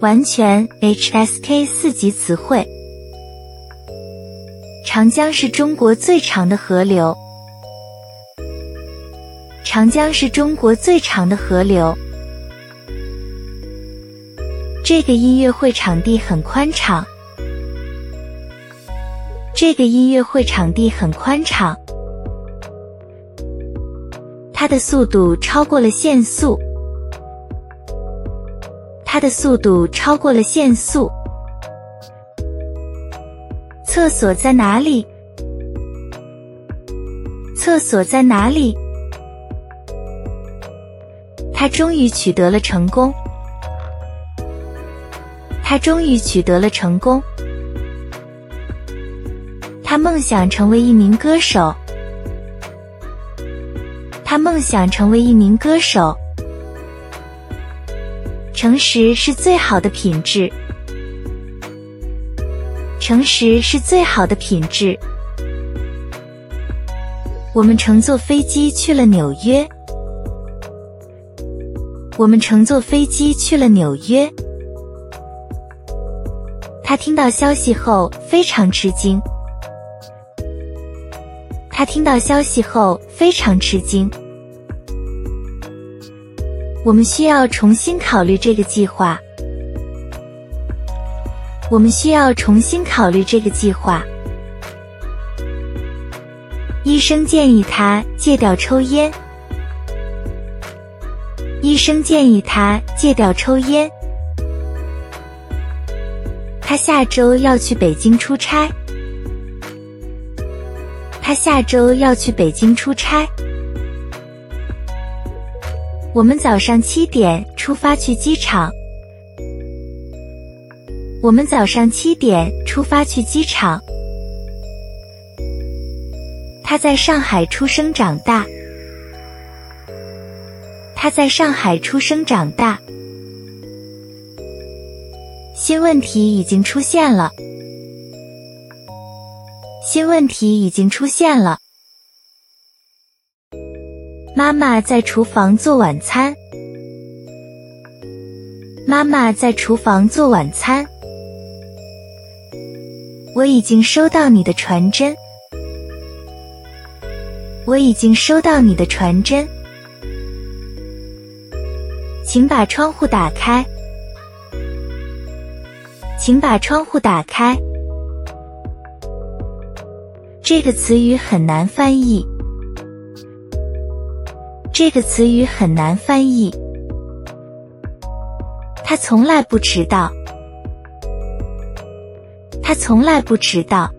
完全 HSK 四级词汇。长江是中国最长的河流。长江是中国最长的河流。这个音乐会场地很宽敞。这个音乐会场地很宽敞。它的速度超过了限速。它的速度超过了限速。厕所在哪里？厕所在哪里？他终于取得了成功。他终于取得了成功。他梦想成为一名歌手。他梦想成为一名歌手。诚实是最好的品质。诚实是最好的品质。我们乘坐飞机去了纽约。我们乘坐飞机去了纽约。他听到消息后非常吃惊。他听到消息后非常吃惊。我们需要重新考虑这个计划。我们需要重新考虑这个计划。医生建议他戒掉抽烟。医生建议他戒掉抽烟。他下周要去北京出差。他下周要去北京出差。我们早上七点出发去机场。我们早上七点出发去机场。他在上海出生长大。他在上海出生长大。新问题已经出现了。新问题已经出现了。妈妈在厨房做晚餐。妈妈在厨房做晚餐。我已经收到你的传真。我已经收到你的传真。请把窗户打开。请把窗户打开。这个词语很难翻译。这个词语很难翻译。他从来不迟到。他从来不迟到。